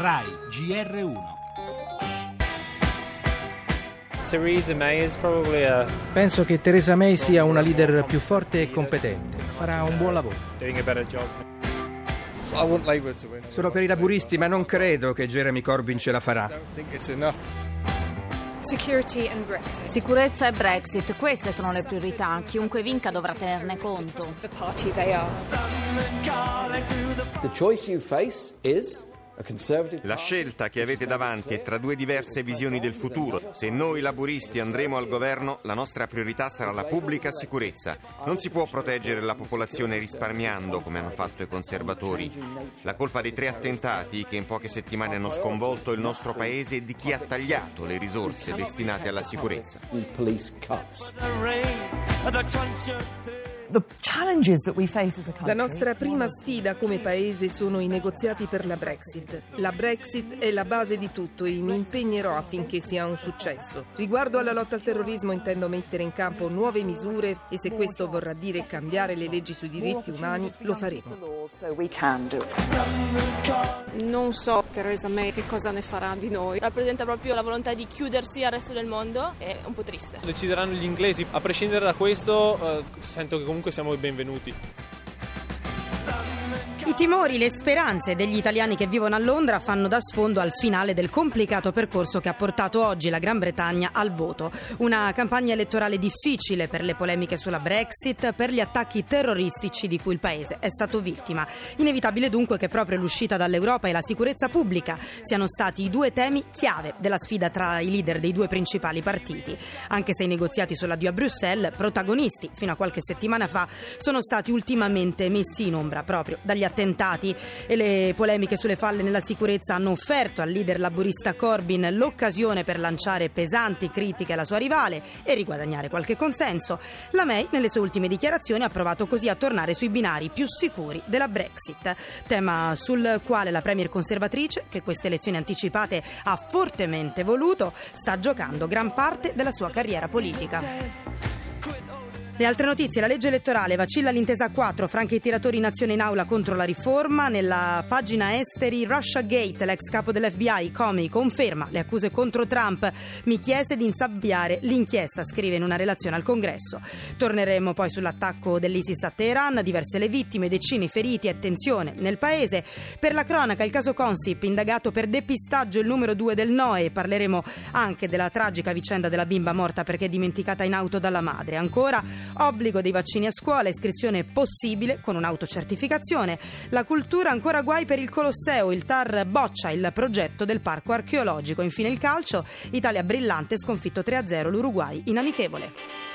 RAI GR1 Theresa May is probably a, Penso che Theresa May sia una leader più forte e competente. Farà un buon lavoro. Sono per i laburisti, ma non credo che Jeremy Corbyn ce la farà. Sicurezza e Brexit, queste sono le priorità. Chiunque vinca dovrà tenerne conto. The choice you face is La scelta che avete davanti è tra due diverse visioni del futuro. Se noi laburisti andremo al governo, la nostra priorità sarà la pubblica sicurezza. Non si può proteggere la popolazione risparmiando, come hanno fatto i conservatori. La colpa dei tre attentati che in poche settimane hanno sconvolto il nostro paese è di chi ha tagliato le risorse destinate alla sicurezza. With police cuts. The challenges that we face as a country. La nostra prima sfida come paese sono i negoziati per la Brexit. La Brexit è la base di tutto e mi impegnerò affinché sia un successo. Riguardo alla lotta al terrorismo intendo mettere in campo nuove misure e se questo vorrà dire cambiare le leggi sui diritti umani, lo faremo. Non so Theresa May che cosa ne farà di noi. rappresenta proprio la volontà di chiudersi al resto del mondo è un po' triste. Decideranno gli inglesi. A prescindere da questo, eh, sento che comunque siamo i benvenuti. I timori, le speranze degli italiani che vivono a Londra fanno da sfondo al finale del complicato percorso che ha portato oggi la Gran Bretagna al voto. Una campagna elettorale difficile per le polemiche sulla Brexit, per gli attacchi terroristici di cui il paese è stato vittima. Inevitabile dunque che proprio l'uscita dall'Europa e la sicurezza pubblica siano stati i due temi chiave della sfida tra i leader dei due principali partiti. Anche se i negoziati sull'addio a Bruxelles, protagonisti fino a qualche settimana fa, sono stati ultimamente messi in ombra proprio dagli attentati e le polemiche sulle falle nella sicurezza hanno offerto al leader laburista Corbyn l'occasione per lanciare pesanti critiche alla sua rivale e riguadagnare qualche consenso. La May nelle sue ultime dichiarazioni ha provato così a tornare sui binari più sicuri della Brexit, tema sul quale la premier conservatrice, che queste elezioni anticipate ha fortemente voluto, sta giocando gran parte della sua carriera politica. Le altre notizie, la legge elettorale vacilla l'intesa 4, franchi i tiratori in azione in aula contro la riforma, nella pagina esteri Russia Gate, l'ex capo dell'FBI Comey conferma le accuse contro Trump, mi chiese di insabbiare l'inchiesta, scrive in una relazione al congresso. Torneremo poi sull'attacco dell'ISIS a Teheran, diverse le vittime, decine i feriti e tensione nel paese. Per la cronaca il caso Consip, indagato per depistaggio il numero 2 del NOE, parleremo anche della tragica vicenda della bimba morta perché dimenticata in auto dalla madre. Ancora Obbligo dei vaccini a scuola, iscrizione possibile con un'autocertificazione. La cultura ancora guai per il Colosseo, il TAR boccia il progetto del parco archeologico. Infine il calcio, Italia brillante sconfitto 3-0 l'Uruguay in amichevole.